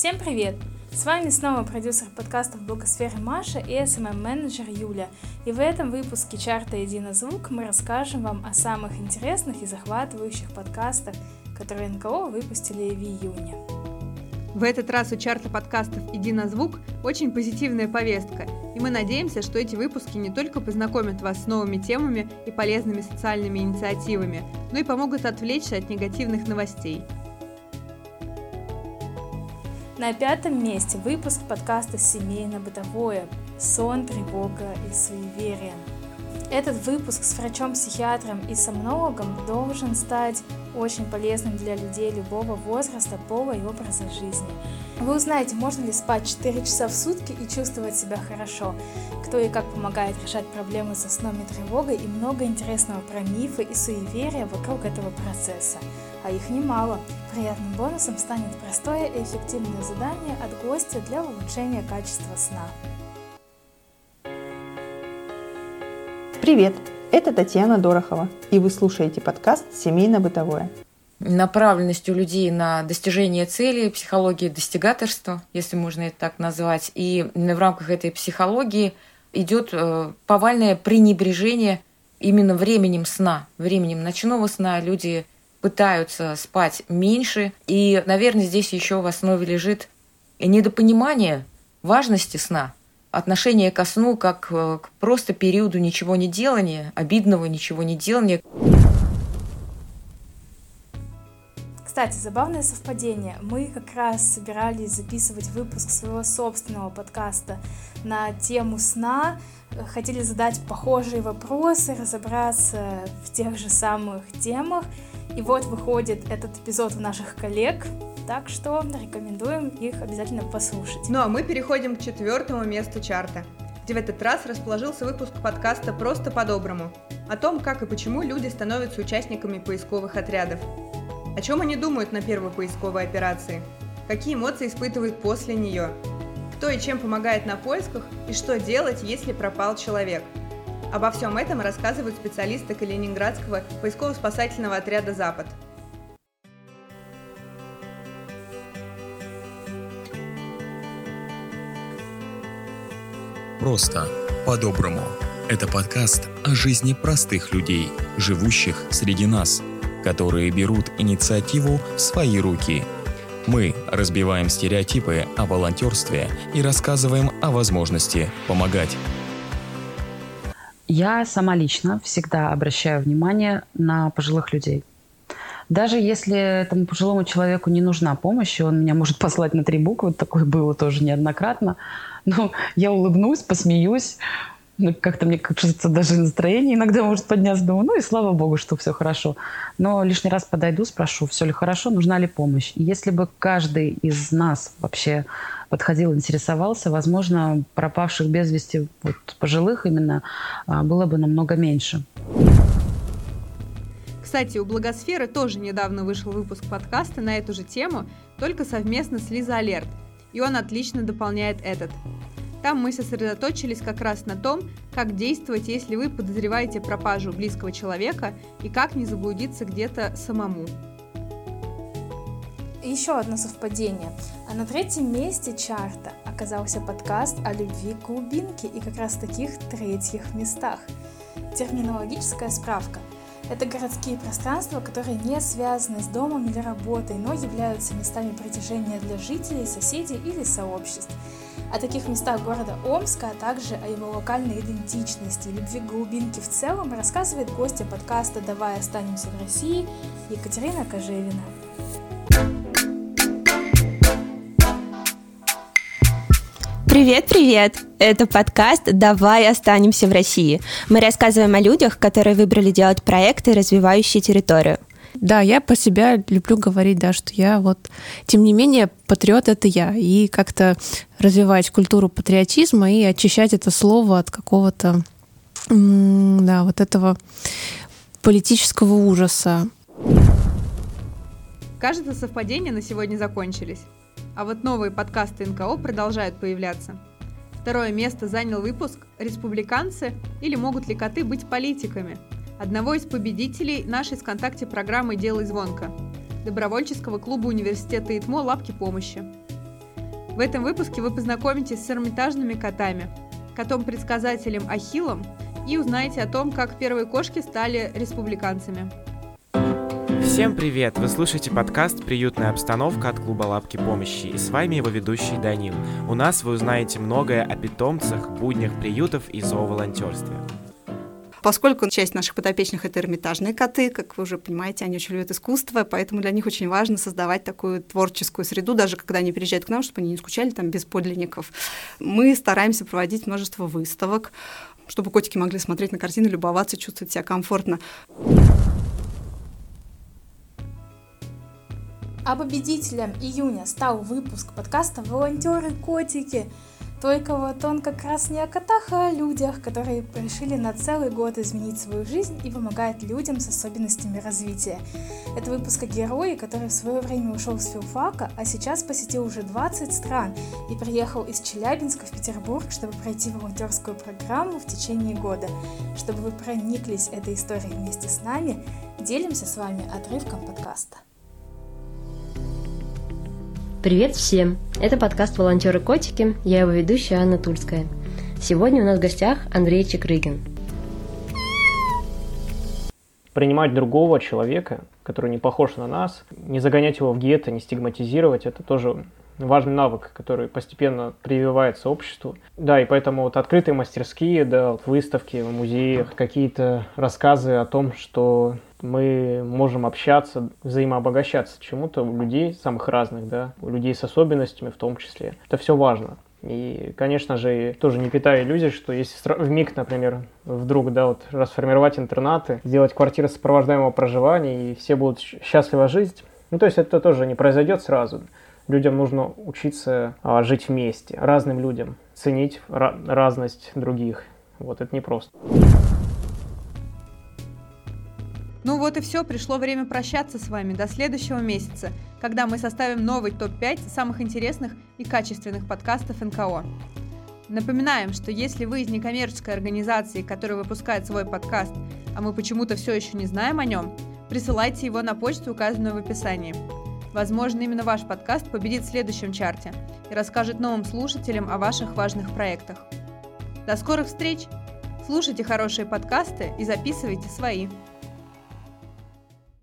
Всем привет! С вами снова продюсер подкастов Благосферы Маша и SMM-менеджер Юля. И в этом выпуске чарта «Единозвук» мы расскажем вам о самых интересных и захватывающих подкастах, которые НКО выпустили в июне. В этот раз у чарта подкастов «Иди на звук» очень позитивная повестка, и мы надеемся, что эти выпуски не только познакомят вас с новыми темами и полезными социальными инициативами, но и помогут отвлечься от негативных новостей – на пятом месте выпуск подкаста «Семейно-бытовое. Сон, тревога и суеверие». Этот выпуск с врачом-психиатром и сомнологом должен стать очень полезным для людей любого возраста, пола и образа жизни. Вы узнаете, можно ли спать 4 часа в сутки и чувствовать себя хорошо, кто и как помогает решать проблемы со сном и тревогой и много интересного про мифы и суеверия вокруг этого процесса. А их немало. Приятным бонусом станет простое и эффективное задание от гостя для улучшения качества сна. Привет! Это Татьяна Дорохова, и вы слушаете подкаст «Семейно-бытовое». Направленность у людей на достижение цели, психологии достигаторства, если можно это так назвать. И в рамках этой психологии идет э, повальное пренебрежение именно временем сна, временем ночного сна. Люди пытаются спать меньше. И, наверное, здесь еще в основе лежит недопонимание важности сна, отношение ко сну как э, к просто периоду ничего не делания, обидного ничего не делания. Кстати, забавное совпадение. Мы как раз собирались записывать выпуск своего собственного подкаста на тему сна, хотели задать похожие вопросы, разобраться в тех же самых темах. И вот выходит этот эпизод у наших коллег, так что рекомендуем их обязательно послушать. Ну а мы переходим к четвертому месту чарта, где в этот раз расположился выпуск подкаста «Просто по-доброму» о том, как и почему люди становятся участниками поисковых отрядов. О чем они думают на первой поисковой операции? Какие эмоции испытывают после нее? Кто и чем помогает на поисках и что делать, если пропал человек – Обо всем этом рассказывают специалисты Калининградского поисково-спасательного отряда «Запад». Просто по-доброму. Это подкаст о жизни простых людей, живущих среди нас, которые берут инициативу в свои руки. Мы разбиваем стереотипы о волонтерстве и рассказываем о возможности помогать. Я сама лично всегда обращаю внимание на пожилых людей. Даже если этому пожилому человеку не нужна помощь, он меня может послать на три буквы, такое было тоже неоднократно, но я улыбнусь, посмеюсь, ну, как-то мне кажется, даже настроение иногда может подняться. Думаю, ну и слава богу, что все хорошо. Но лишний раз подойду, спрошу, все ли хорошо, нужна ли помощь. И если бы каждый из нас вообще подходил, интересовался, возможно, пропавших без вести вот, пожилых именно а, было бы намного меньше. Кстати, у Благосферы тоже недавно вышел выпуск подкаста на эту же тему, только совместно с Лиза Алерт. И он отлично дополняет этот. Там мы сосредоточились как раз на том, как действовать, если вы подозреваете пропажу близкого человека и как не заблудиться где-то самому. Еще одно совпадение. А на третьем месте чарта оказался подкаст о любви к глубинке и как раз таких третьих местах. Терминологическая справка. Это городские пространства, которые не связаны с домом или работой, но являются местами притяжения для жителей, соседей или сообществ о таких местах города Омска, а также о его локальной идентичности и любви к глубинке в целом рассказывает гостья подкаста «Давай останемся в России» Екатерина Кожевина. Привет-привет! Это подкаст «Давай останемся в России». Мы рассказываем о людях, которые выбрали делать проекты, развивающие территорию. Да, я по себя люблю говорить, да, что я вот, тем не менее, патриот — это я. И как-то развивать культуру патриотизма и очищать это слово от какого-то, да, вот этого политического ужаса. Кажется, совпадения на сегодня закончились. А вот новые подкасты НКО продолжают появляться. Второе место занял выпуск «Республиканцы» или «Могут ли коты быть политиками?» одного из победителей нашей ВКонтакте программы «Делай звонко» добровольческого клуба университета ИТМО «Лапки помощи». В этом выпуске вы познакомитесь с эрмитажными котами, котом-предсказателем Ахиллом и узнаете о том, как первые кошки стали республиканцами. Всем привет! Вы слушаете подкаст «Приютная обстановка» от клуба «Лапки помощи» и с вами его ведущий Данил. У нас вы узнаете многое о питомцах, буднях приютов и зооволонтерстве. Поскольку часть наших подопечных — это эрмитажные коты, как вы уже понимаете, они очень любят искусство, поэтому для них очень важно создавать такую творческую среду, даже когда они приезжают к нам, чтобы они не скучали там без подлинников. Мы стараемся проводить множество выставок, чтобы котики могли смотреть на картины, любоваться, чувствовать себя комфортно. А победителем июня стал выпуск подкаста «Волонтеры-котики». Только вот он как раз не о котах, а о людях, которые решили на целый год изменить свою жизнь и помогают людям с особенностями развития. Это выпуск о герое, который в свое время ушел с филфака, а сейчас посетил уже 20 стран и приехал из Челябинска в Петербург, чтобы пройти волонтерскую программу в течение года. Чтобы вы прониклись этой историей вместе с нами, делимся с вами отрывком подкаста. Привет всем! Это подкаст «Волонтеры-котики», я его ведущая Анна Тульская. Сегодня у нас в гостях Андрей Чекрыгин. Принимать другого человека, который не похож на нас, не загонять его в гетто, не стигматизировать, это тоже важный навык, который постепенно прививается обществу. Да, и поэтому вот открытые мастерские, да, выставки в музеях, какие-то рассказы о том, что мы можем общаться, взаимообогащаться чему-то у людей самых разных, да, у людей с особенностями в том числе. Это все важно. И, конечно же, тоже не питаю иллюзий, что если в МИГ, например, вдруг, да, вот расформировать интернаты, сделать квартиры сопровождаемого проживания, и все будут счастливо жить, ну, то есть это тоже не произойдет сразу. Людям нужно учиться а, жить вместе, разным людям, ценить разность других. Вот это непросто. Ну вот и все, пришло время прощаться с вами до следующего месяца, когда мы составим новый топ-5 самых интересных и качественных подкастов НКО. Напоминаем, что если вы из некоммерческой организации, которая выпускает свой подкаст, а мы почему-то все еще не знаем о нем, присылайте его на почту, указанную в описании. Возможно, именно ваш подкаст победит в следующем чарте и расскажет новым слушателям о ваших важных проектах. До скорых встреч! Слушайте хорошие подкасты и записывайте свои.